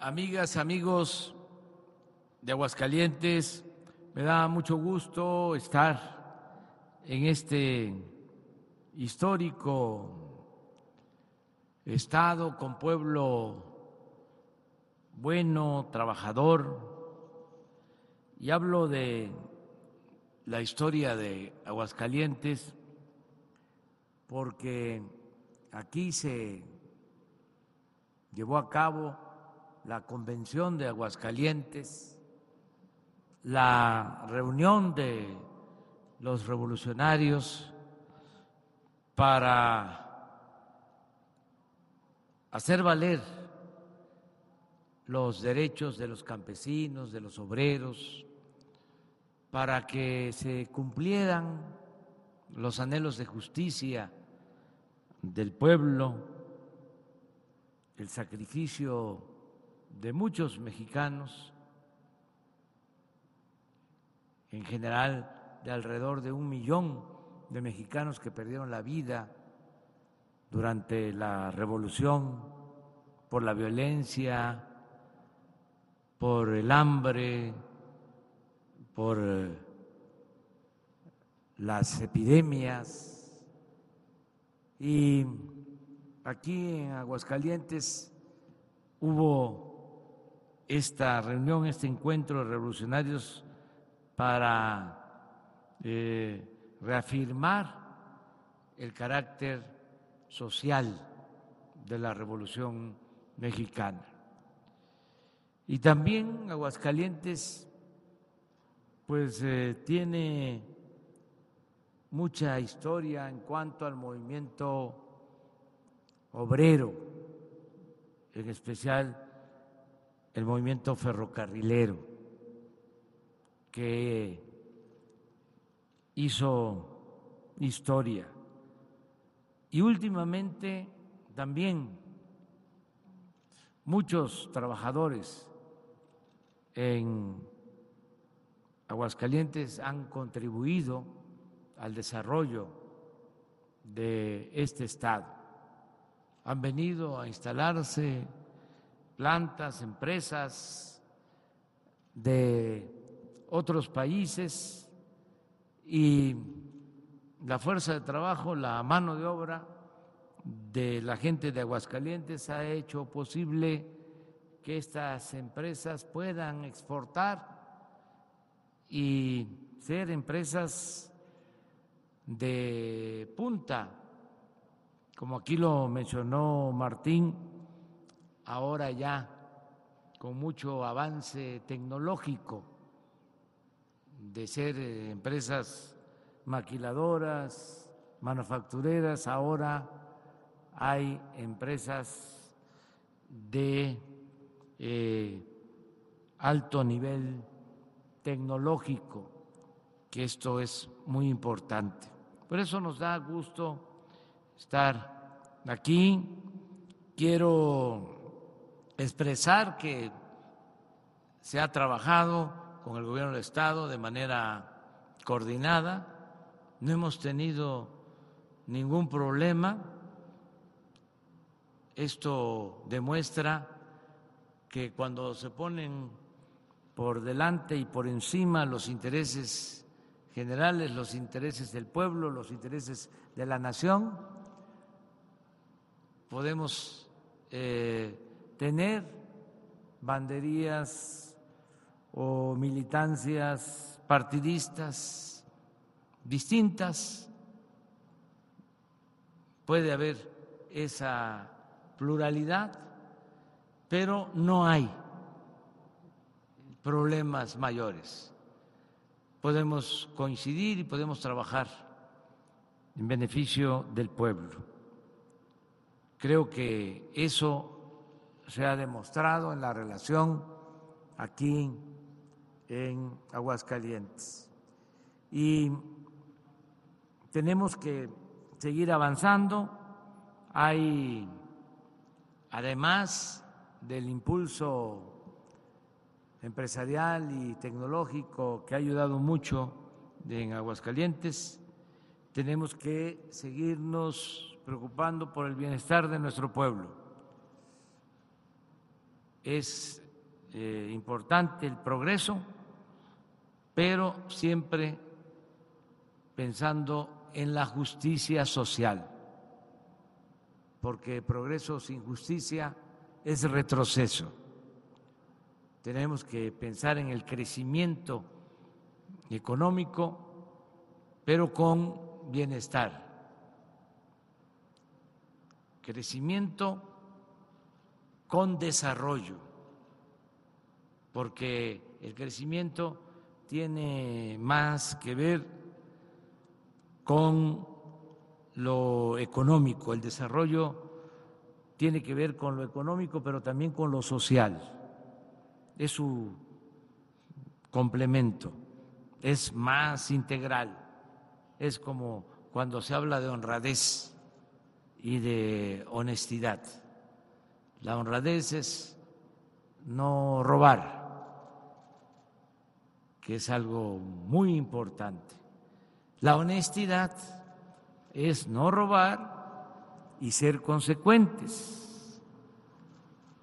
amigas, amigos de Aguascalientes, me da mucho gusto estar en este histórico estado con pueblo bueno, trabajador, y hablo de la historia de Aguascalientes porque aquí se llevó a cabo la convención de Aguascalientes, la reunión de los revolucionarios para hacer valer los derechos de los campesinos, de los obreros, para que se cumplieran los anhelos de justicia del pueblo, el sacrificio de muchos mexicanos, en general de alrededor de un millón de mexicanos que perdieron la vida durante la revolución por la violencia, por el hambre, por las epidemias. Y aquí en Aguascalientes hubo esta reunión, este encuentro de revolucionarios para eh, reafirmar el carácter social de la revolución mexicana. Y también Aguascalientes pues eh, tiene mucha historia en cuanto al movimiento obrero, en especial el movimiento ferrocarrilero, que hizo historia. Y últimamente también muchos trabajadores en Aguascalientes han contribuido al desarrollo de este Estado. Han venido a instalarse plantas, empresas de otros países y la fuerza de trabajo, la mano de obra de la gente de Aguascalientes ha hecho posible que estas empresas puedan exportar y ser empresas de punta, como aquí lo mencionó Martín, ahora ya con mucho avance tecnológico, de ser eh, empresas maquiladoras, manufactureras, ahora hay empresas de eh, alto nivel tecnológico, que esto es muy importante. Por eso nos da gusto estar aquí. Quiero expresar que se ha trabajado con el gobierno del Estado de manera coordinada. No hemos tenido ningún problema. Esto demuestra que cuando se ponen por delante y por encima los intereses generales, los intereses del pueblo, los intereses de la nación. Podemos eh, tener banderías o militancias partidistas distintas, puede haber esa pluralidad, pero no hay problemas mayores podemos coincidir y podemos trabajar en beneficio del pueblo. Creo que eso se ha demostrado en la relación aquí en Aguascalientes. Y tenemos que seguir avanzando. Hay, además del impulso empresarial y tecnológico que ha ayudado mucho en Aguascalientes, tenemos que seguirnos preocupando por el bienestar de nuestro pueblo. Es eh, importante el progreso, pero siempre pensando en la justicia social, porque progreso sin justicia es retroceso. Tenemos que pensar en el crecimiento económico, pero con bienestar. Crecimiento con desarrollo, porque el crecimiento tiene más que ver con lo económico, el desarrollo tiene que ver con lo económico, pero también con lo social. Es su complemento, es más integral, es como cuando se habla de honradez y de honestidad. La honradez es no robar, que es algo muy importante. La honestidad es no robar y ser consecuentes.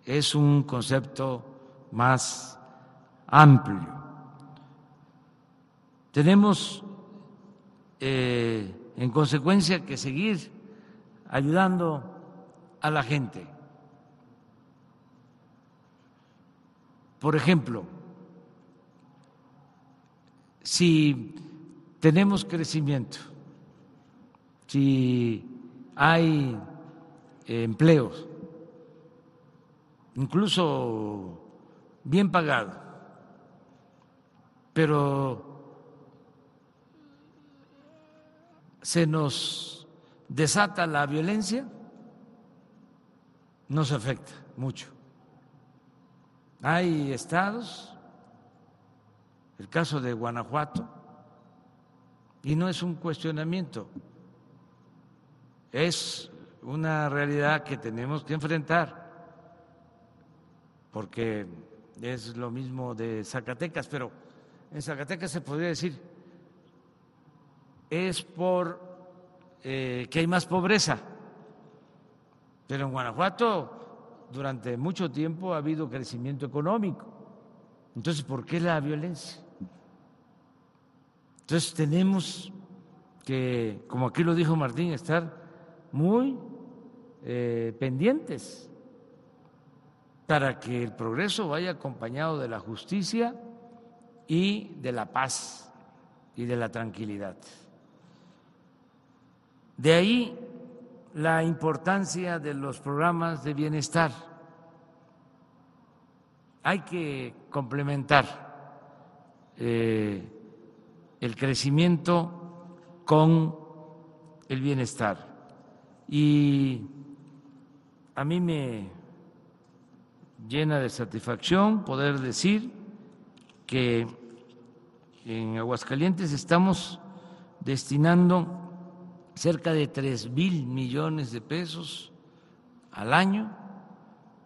Es un concepto más amplio. Tenemos, eh, en consecuencia, que seguir ayudando a la gente. Por ejemplo, si tenemos crecimiento, si hay empleos, incluso bien pagados, pero se nos desata la violencia, nos afecta mucho. Hay estados, el caso de Guanajuato, y no es un cuestionamiento, es una realidad que tenemos que enfrentar, porque es lo mismo de Zacatecas, pero en Zacatecas se podría decir, es por eh, que hay más pobreza, pero en Guanajuato durante mucho tiempo ha habido crecimiento económico. Entonces, ¿por qué la violencia? Entonces tenemos que, como aquí lo dijo Martín, estar muy eh, pendientes para que el progreso vaya acompañado de la justicia y de la paz y de la tranquilidad. De ahí la importancia de los programas de bienestar. Hay que complementar eh, el crecimiento con el bienestar. Y a mí me llena de satisfacción poder decir que en Aguascalientes estamos destinando cerca de tres mil millones de pesos al año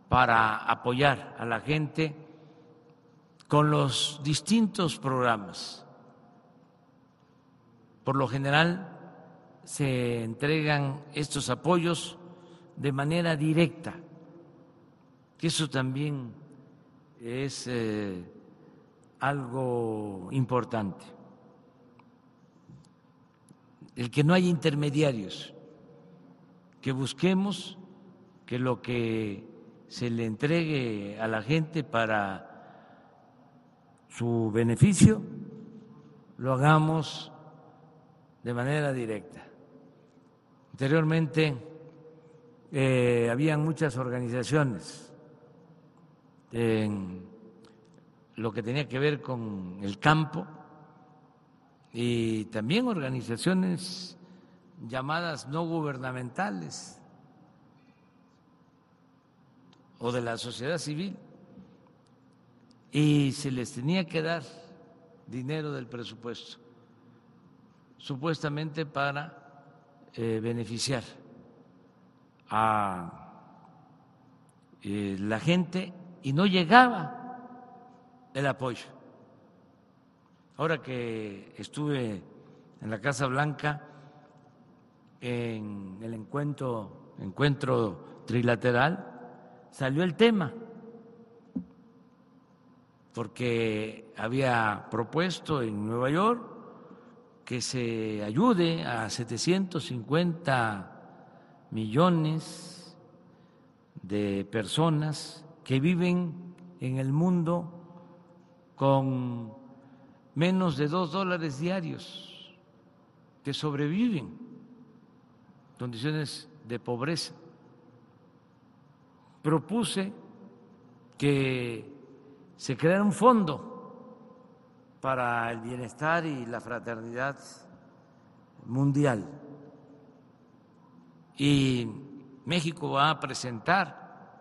para apoyar a la gente con los distintos programas. Por lo general se entregan estos apoyos de manera directa, que eso también es eh, algo importante el que no haya intermediarios, que busquemos que lo que se le entregue a la gente para su beneficio lo hagamos de manera directa. Anteriormente eh, habían muchas organizaciones en lo que tenía que ver con el campo, y también organizaciones llamadas no gubernamentales o de la sociedad civil y se les tenía que dar dinero del presupuesto, supuestamente para eh, beneficiar a eh, la gente y no llegaba el apoyo. Ahora que estuve en la Casa Blanca, en el encuentro, encuentro trilateral, salió el tema. Porque había propuesto en Nueva York que se ayude a 750 millones de personas que viven en el mundo con menos de dos dólares diarios, que sobreviven condiciones de pobreza. Propuse que se creara un fondo para el bienestar y la fraternidad mundial. Y México va a presentar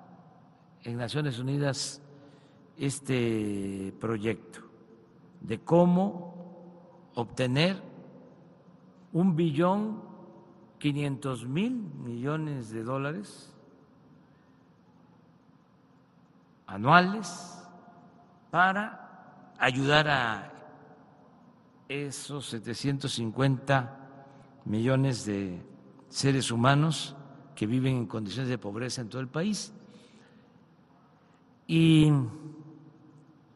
en Naciones Unidas este proyecto de cómo obtener un billón quinientos mil millones de dólares anuales para ayudar a esos 750 millones de seres humanos que viven en condiciones de pobreza en todo el país. Y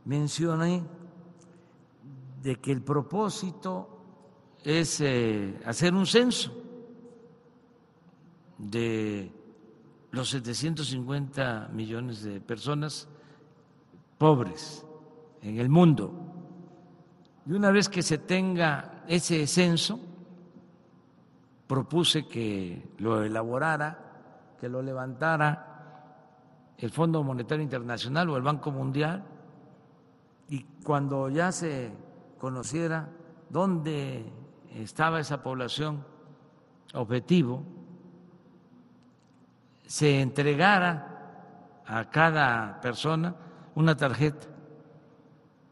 mencioné de que el propósito es eh, hacer un censo de los 750 millones de personas pobres en el mundo. Y una vez que se tenga ese censo, propuse que lo elaborara, que lo levantara el Fondo Monetario Internacional o el Banco Mundial, y cuando ya se conociera dónde estaba esa población objetivo, se entregara a cada persona una tarjeta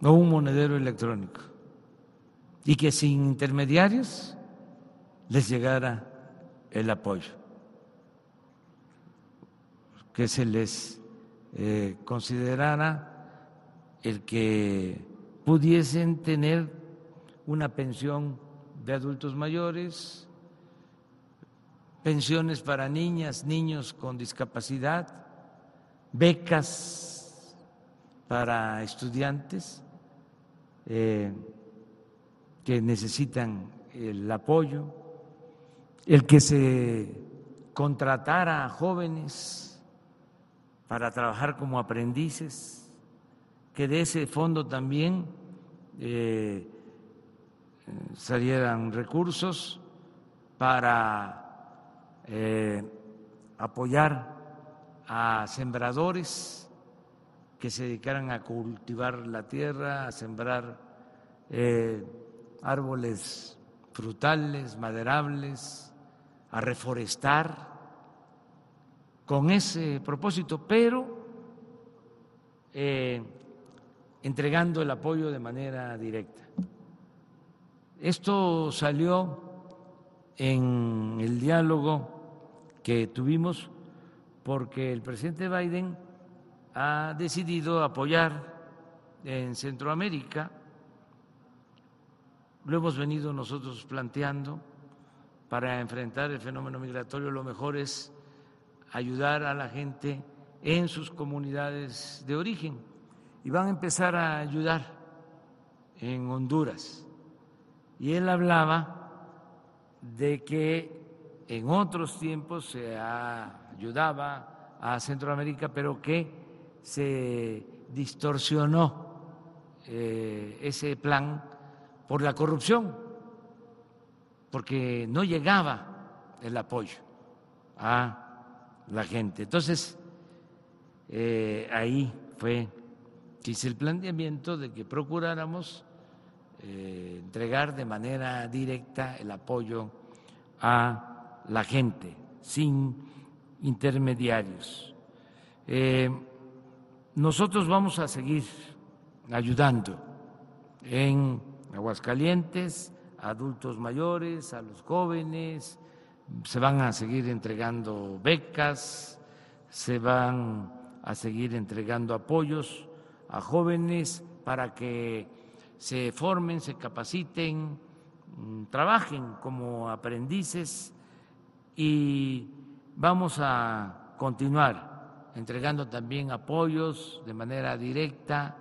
o un monedero electrónico y que sin intermediarios les llegara el apoyo, que se les eh, considerara el que pudiesen tener una pensión de adultos mayores, pensiones para niñas, niños con discapacidad, becas para estudiantes eh, que necesitan el apoyo, el que se contratara a jóvenes para trabajar como aprendices, que de ese fondo también eh, salieran recursos para eh, apoyar a sembradores que se dedicaran a cultivar la tierra, a sembrar eh, árboles frutales, maderables, a reforestar, con ese propósito, pero entregando el apoyo de manera directa. Esto salió en el diálogo que tuvimos porque el presidente Biden ha decidido apoyar en Centroamérica, lo hemos venido nosotros planteando, para enfrentar el fenómeno migratorio. Lo mejor es ayudar a la gente en sus comunidades de origen y van a empezar a ayudar en Honduras. Y él hablaba de que en otros tiempos se ayudaba a Centroamérica, pero que se distorsionó eh, ese plan por la corrupción, porque no llegaba el apoyo a la gente. Entonces, eh, ahí fue hice el planteamiento de que procuráramos eh, entregar de manera directa el apoyo a la gente, sin intermediarios. Eh, nosotros vamos a seguir ayudando en Aguascalientes, a adultos mayores, a los jóvenes, se van a seguir entregando becas, se van a seguir entregando apoyos a jóvenes para que se formen, se capaciten, mm, trabajen como aprendices y vamos a continuar entregando también apoyos de manera directa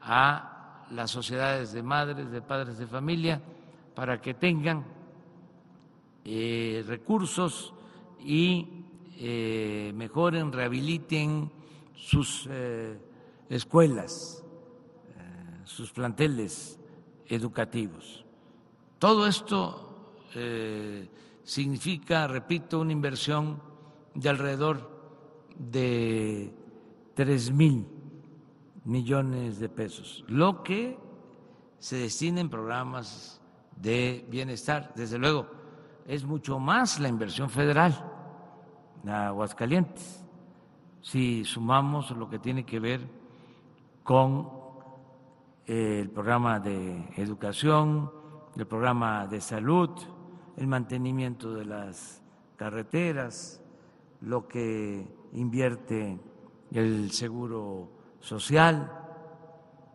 a las sociedades de madres, de padres de familia, para que tengan eh, recursos y eh, mejoren, rehabiliten sus eh, escuelas, sus planteles educativos. Todo esto significa, repito, una inversión de alrededor de tres mil millones de pesos, lo que se destina en programas de bienestar. Desde luego, es mucho más la inversión federal a Aguascalientes. Si sumamos lo que tiene que ver con eh, el programa de educación, el programa de salud, el mantenimiento de las carreteras, lo que invierte el seguro social,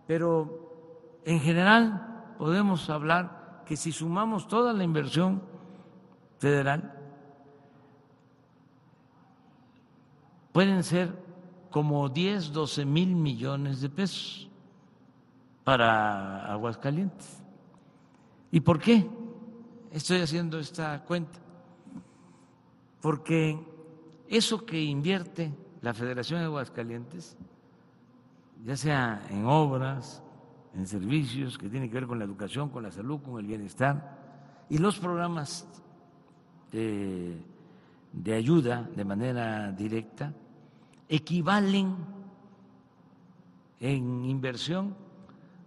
pero en general podemos hablar que si sumamos toda la inversión federal, pueden ser como 10, 12 mil millones de pesos para Aguascalientes. ¿Y por qué estoy haciendo esta cuenta? Porque eso que invierte la Federación de Aguascalientes, ya sea en obras, en servicios que tienen que ver con la educación, con la salud, con el bienestar, y los programas de, de ayuda de manera directa, equivalen en inversión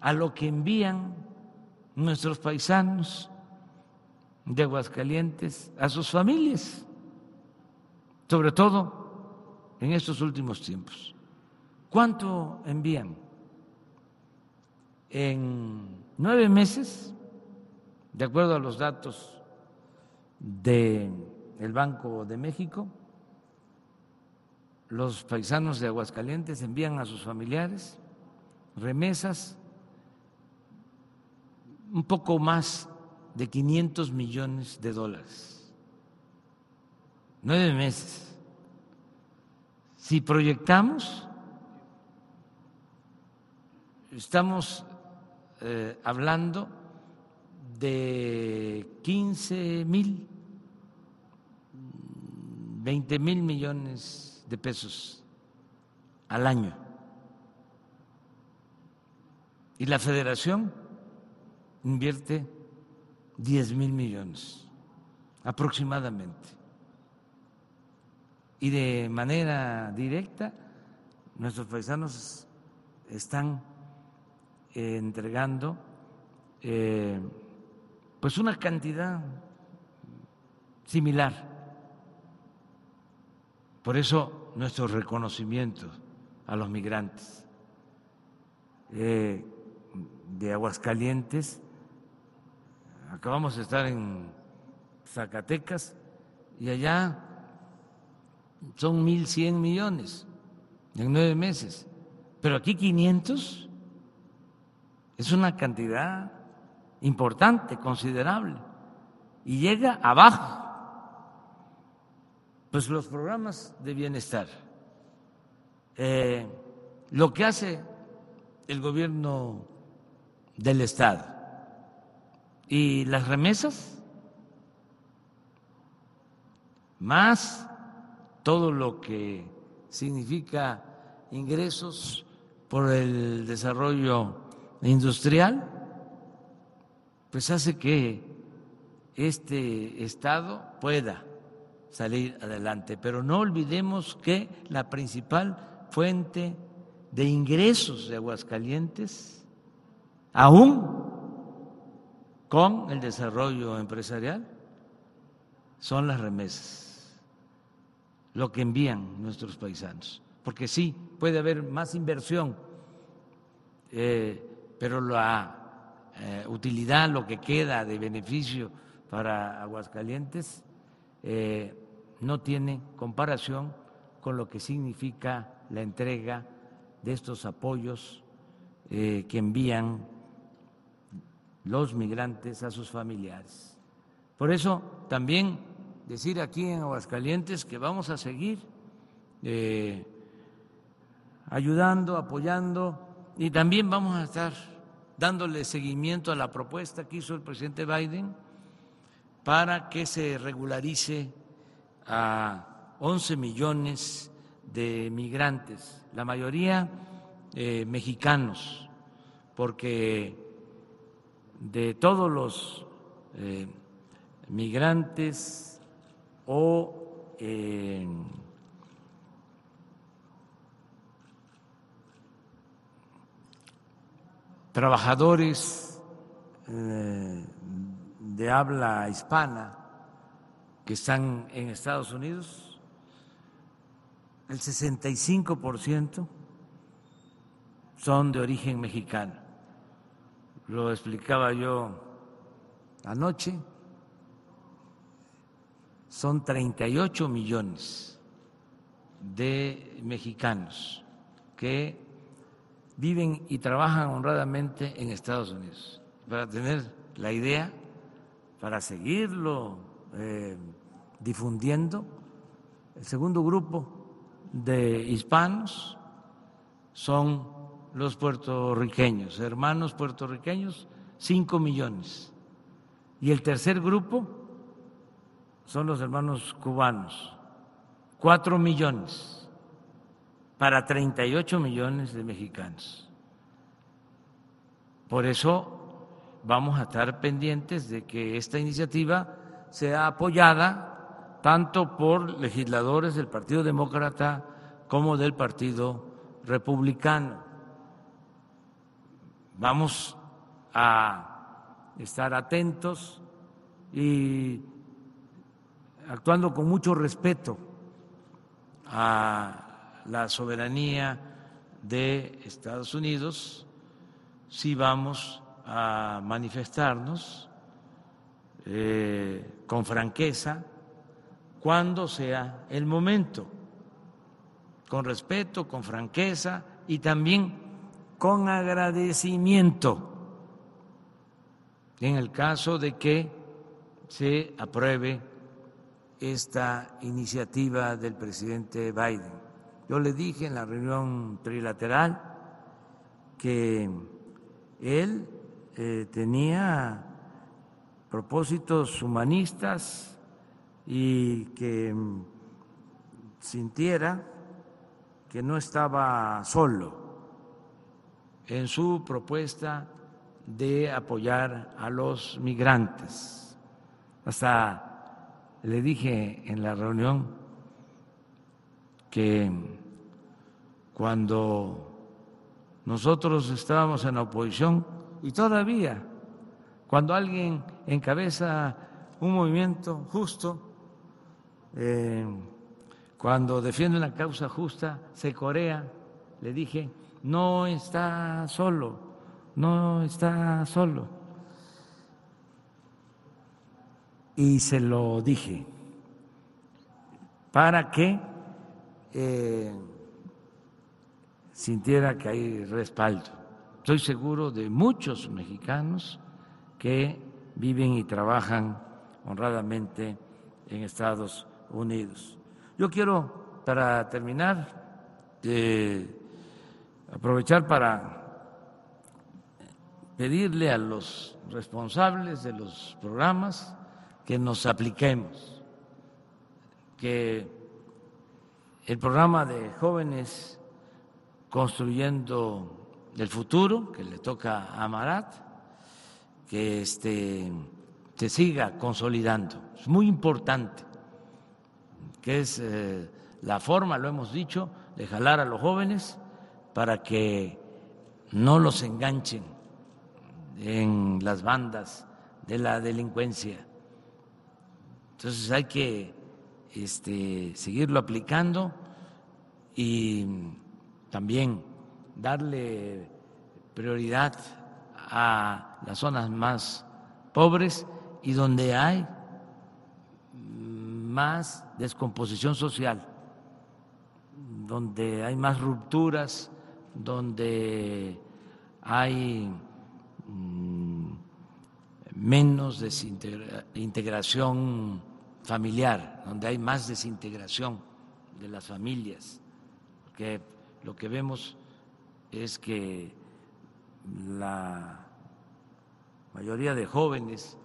a lo que envían nuestros paisanos de Aguascalientes a sus familias, sobre todo en estos últimos tiempos. ¿Cuánto envían? En nueve meses, de acuerdo a los datos del Banco de México, los paisanos de Aguascalientes envían a sus familiares remesas un poco más de 500 millones de dólares. Nueve meses. Si proyectamos, estamos eh, hablando de 15 mil, 20 mil millones de pesos al año. Y la federación invierte 10 mil millones aproximadamente. Y de manera directa, nuestros paisanos están eh, entregando eh, pues una cantidad similar. Por eso nuestro reconocimiento a los migrantes. Eh, de Aguascalientes acabamos de estar en Zacatecas y allá son 1.100 millones en nueve meses, pero aquí 500 es una cantidad importante, considerable, y llega abajo. Pues los programas de bienestar, eh, lo que hace el gobierno del Estado, y las remesas, más todo lo que significa ingresos por el desarrollo industrial, pues hace que este Estado pueda salir adelante. Pero no olvidemos que la principal fuente de ingresos de Aguascalientes, aún con el desarrollo empresarial son las remesas, lo que envían nuestros paisanos. Porque sí, puede haber más inversión, eh, pero la eh, utilidad, lo que queda de beneficio para Aguascalientes, eh, no tiene comparación con lo que significa la entrega de estos apoyos que envían los migrantes a sus familiares. Por eso también decir aquí en Aguascalientes que vamos a seguir eh, ayudando, apoyando y también vamos a estar dándole seguimiento a la propuesta que hizo el presidente Biden para que se regularice a 11 millones de migrantes, la mayoría eh, mexicanos, porque de todos los eh, migrantes o eh, trabajadores de habla hispana que están en Estados Unidos, el 65% son de origen mexicano. Lo explicaba yo anoche, son 38 millones de mexicanos que viven y trabajan honradamente en Estados Unidos. Para tener la idea, para seguirlo eh, difundiendo, el segundo grupo de hispanos son los puertorriqueños, hermanos puertorriqueños, 5 millones. Y el tercer grupo son los hermanos cubanos, 4 millones para 38 millones de mexicanos. Por eso vamos a estar pendientes de que esta iniciativa sea apoyada tanto por legisladores del Partido Demócrata como del Partido Republicano. Vamos a estar atentos y actuando con mucho respeto a la soberanía de Estados Unidos, si vamos a manifestarnos eh, con franqueza cuando sea el momento, con respeto, con franqueza y también con agradecimiento en el caso de que se apruebe esta iniciativa del presidente Biden. Yo le dije en la reunión trilateral que él eh, tenía propósitos humanistas y que mm, sintiera que no estaba solo en su propuesta de apoyar a los migrantes. Hasta le dije en la reunión que cuando nosotros estábamos en la oposición y todavía cuando alguien encabeza un movimiento justo, eh, cuando defiende una causa justa, se corea, le dije, no está solo, no está solo. Y se lo dije, para que eh, sintiera que hay respaldo. Estoy seguro de muchos mexicanos que viven y trabajan honradamente en Estados Unidos. Yo quiero, para terminar, eh, aprovechar para pedirle a los responsables de los programas que nos apliquemos, que el programa de jóvenes construyendo el futuro, que le toca a Marat, que este, se siga consolidando. Es muy importante, que es eh, la forma, lo hemos dicho, de jalar a los jóvenes para que no los enganchen en las bandas de la delincuencia. Entonces hay que este, seguirlo aplicando y también darle prioridad a las zonas más pobres y donde hay más descomposición social, donde hay más rupturas donde hay mm, menos desintegración familiar, donde hay más desintegración de las familias, porque lo que vemos es que la mayoría de jóvenes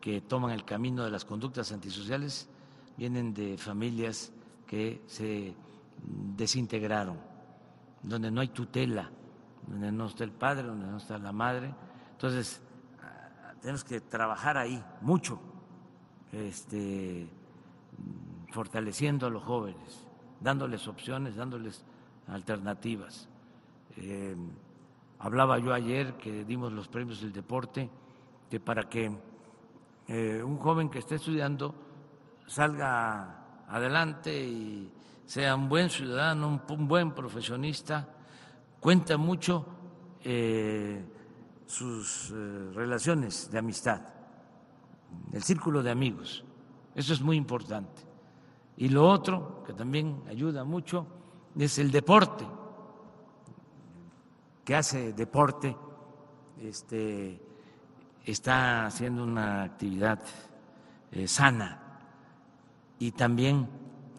que toman el camino de las conductas antisociales vienen de familias que se desintegraron, donde no hay tutela, donde no está el padre, donde no está la madre. Entonces, ah, tenemos que trabajar ahí mucho, este, fortaleciendo a los jóvenes, dándoles opciones, dándoles alternativas. Eh, hablaba yo ayer que dimos los premios del deporte, que para que eh, un joven que esté estudiando salga adelante y sea un buen ciudadano, un, buen profesionista, cuenta mucho eh, sus eh, relaciones de amistad, el círculo de amigos. Eso es muy importante. Y lo otro, que también ayuda mucho, es el deporte, que hace deporte, este, está haciendo una actividad eh, sana y también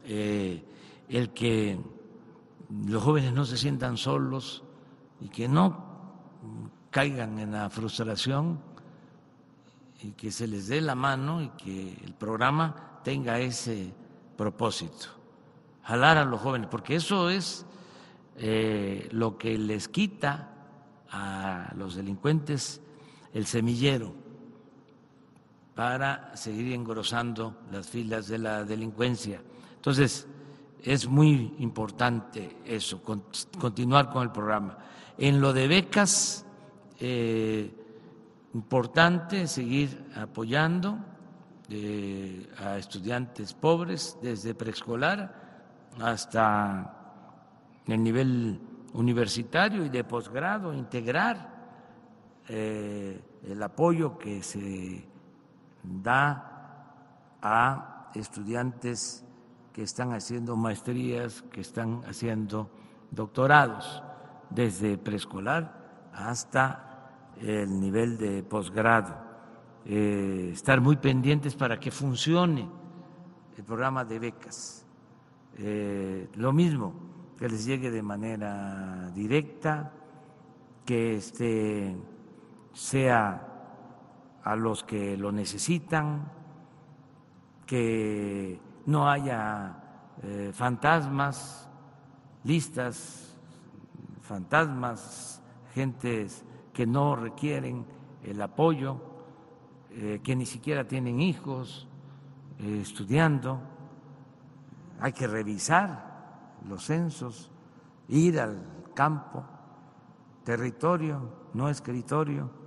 el que los jóvenes no se sientan solos y que no caigan en la frustración y que se les dé la mano y que el programa tenga ese propósito, jalar a los jóvenes, porque eso es eh, lo que les quita a los delincuentes el semillero para seguir engrosando las filas de la delincuencia. Entonces, es muy importante eso, continuar con el programa. En lo de becas, eh, importante seguir apoyando eh, a estudiantes pobres desde preescolar hasta el nivel universitario y de posgrado, integrar eh, el apoyo que se da a estudiantes que están haciendo maestrías, que están haciendo doctorados, desde preescolar hasta el nivel de posgrado. Eh, estar muy pendientes para que funcione el programa de becas. Eh, lo mismo, que les llegue de manera directa, que este, sea a los que lo necesitan, que no haya eh, fantasmas, listas, fantasmas, gentes que no requieren el apoyo, eh, que ni siquiera tienen hijos eh, estudiando. Hay que revisar los censos, ir al campo, territorio, no escritorio.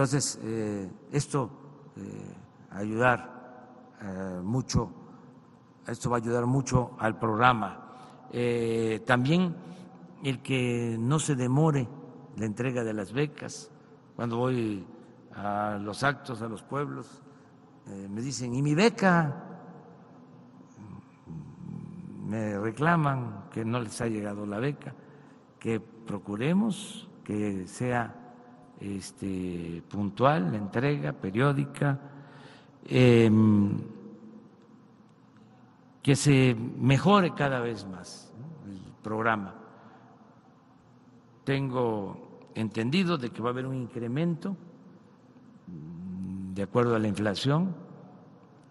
Entonces, esto ayudar mucho esto va a ayudar mucho al programa. Eh, también el que no se demore la entrega de las becas. Cuando voy a los actos, a los pueblos, eh, me dicen, ¿y mi beca? Me reclaman que no les ha llegado la beca, que procuremos que sea este, puntual la entrega periódica. Em, que se mejore cada vez más el programa. Tengo entendido de que va a haber un incremento mm, de acuerdo a la inflación,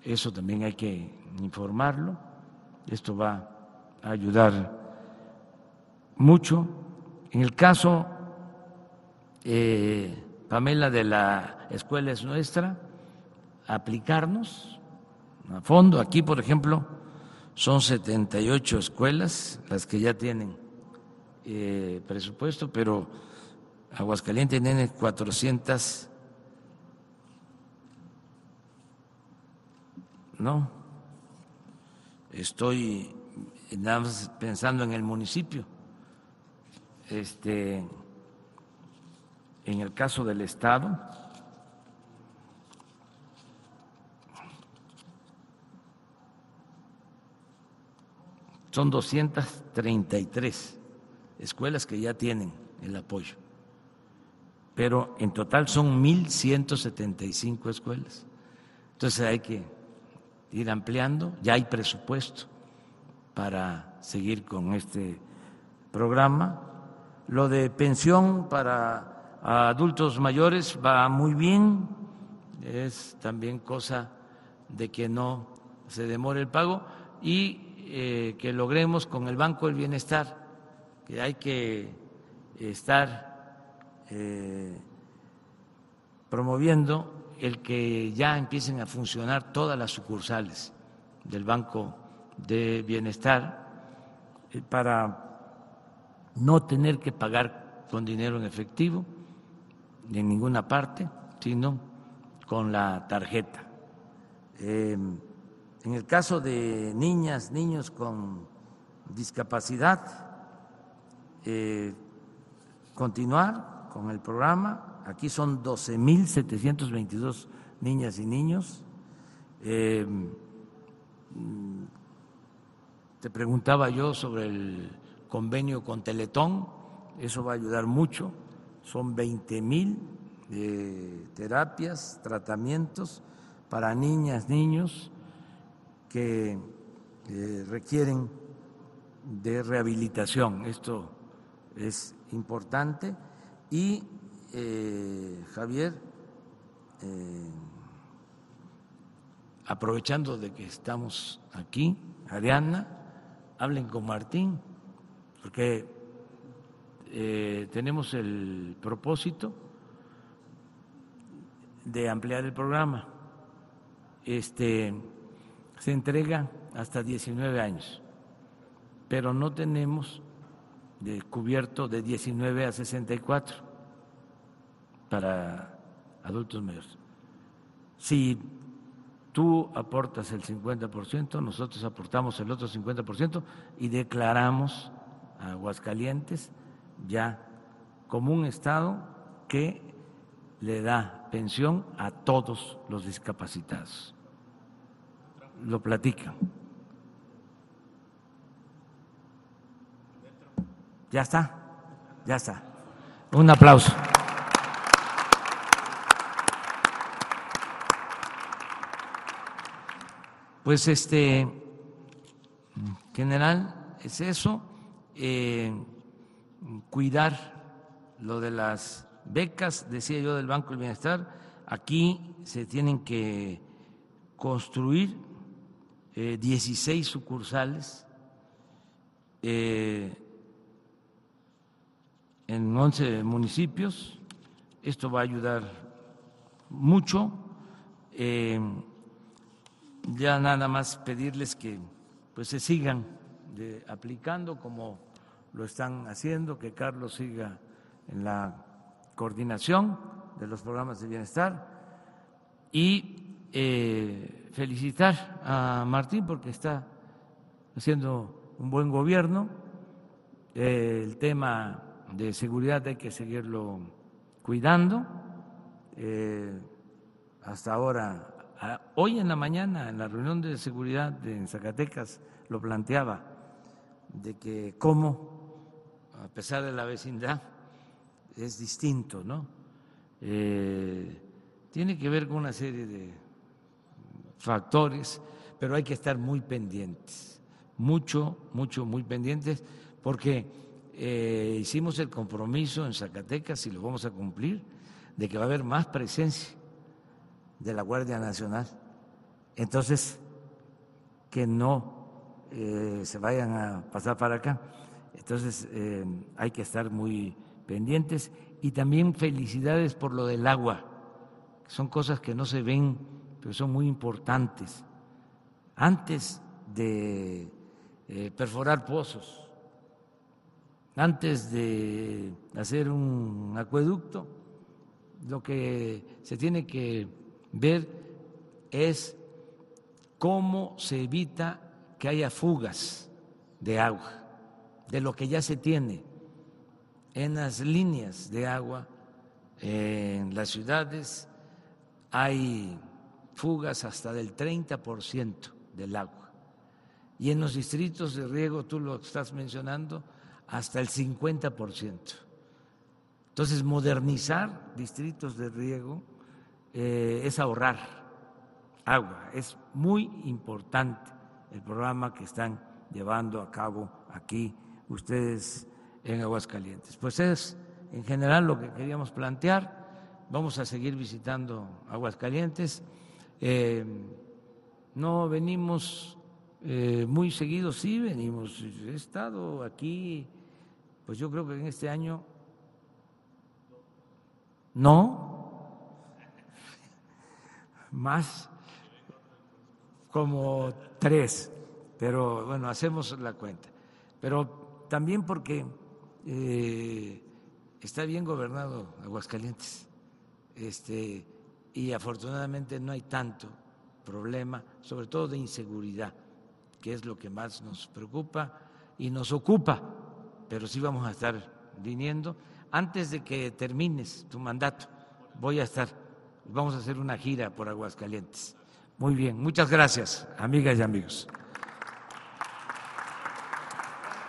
eso también hay que informarlo, esto va a ayudar mucho. En el caso, eh, Pamela, de la escuela es nuestra, aplicarnos a fondo. Aquí, por ejemplo, son 78 escuelas las que ya tienen eh, presupuesto, pero Aguascalientes tiene 400. No, estoy pensando en el municipio. Este, en el caso del Estado, Son 233 escuelas que ya tienen el apoyo, pero en total son 1.175 escuelas. Entonces hay que ir ampliando, ya hay presupuesto para seguir con este programa. Lo de pensión para a adultos mayores va muy bien, es también cosa de que no se demore el pago y eh, que logremos con el Banco del Bienestar, que hay que estar eh, promoviendo el que ya empiecen a funcionar todas las sucursales del Banco de Bienestar eh, para no tener que pagar con dinero en efectivo en ninguna parte, sino con la tarjeta. Em, en el caso de niñas, niños con discapacidad, eh, continuar con el programa. Aquí son 12.722 niñas y niños. Em, te preguntaba yo sobre el convenio con Teletón, eso va a ayudar mucho. Son 20 mil eh, terapias, tratamientos para niñas, niños que eh, requieren de rehabilitación. Esto es importante. Y eh, Javier, aprovechando de que estamos aquí, Ariana, hablen con Martín, porque tenemos el propósito de ampliar el programa. Este, se entrega hasta 19 años, pero no tenemos de cubierto de 19 a 64 para adultos mayores. Si tú aportas el 50%, nosotros aportamos el otro 50% y declaramos Aguascalientes ya como un estado que le da pensión a todos los discapacitados lo platican. Ya está, ya está. Un aplauso. Pues este, general, es eso, eh, cuidar lo de las becas, decía yo, del Banco del Bienestar. Aquí se tienen que construir 16 eh, sucursales eh, en 11 municipios. Esto va a ayudar mucho. Eh, ya nada más pedirles que pues se sigan aplicando como lo están haciendo, que Carlos siga en la coordinación de los programas de bienestar y felicitar a Martín porque está haciendo un buen gobierno. el tema de seguridad hay que seguirlo cuidando. Eh, hasta ahora, hoy en la mañana, en la reunión de seguridad de Zacatecas, lo planteaba, de que cómo, a pesar de la vecindad, es distinto, ¿no? Eh, tiene que ver con una serie de factores, pero hay que estar muy pendientes, mucho, mucho, muy pendientes, porque eh, hicimos el compromiso en Zacatecas y lo vamos a cumplir, de que va a haber más presencia de la Guardia Nacional. Entonces, que no eh, se vayan a pasar para acá. Entonces, eh, hay que estar muy pendientes y también felicidades por lo del agua. Son cosas que no se ven pero son muy importantes. Antes de eh, perforar pozos, antes de hacer un acueducto, lo que se tiene que ver es cómo se evita que haya fugas de agua, de lo que ya se tiene en las líneas de agua en las ciudades hay fugas hasta del 30% del agua. Y en los distritos de riego, tú lo estás mencionando, hasta el 50%. Entonces, modernizar distritos de riego eh, es ahorrar agua. Es muy importante el programa que están llevando a cabo aquí ustedes en Aguascalientes. Pues es en general lo que queríamos plantear. Vamos a seguir visitando Aguascalientes. Eh, no venimos eh, muy seguido, sí venimos. He estado aquí, pues yo creo que en este año no, más como tres, pero bueno, hacemos la cuenta. Pero también porque eh, está bien gobernado Aguascalientes, este, y afortunadamente no hay tanto problema, sobre todo de inseguridad, que es lo que más nos preocupa y nos ocupa, pero sí vamos a estar viniendo. Antes de que termines tu mandato, voy a estar, vamos a hacer una gira por Aguascalientes. Muy bien, muchas gracias, amigas y amigos.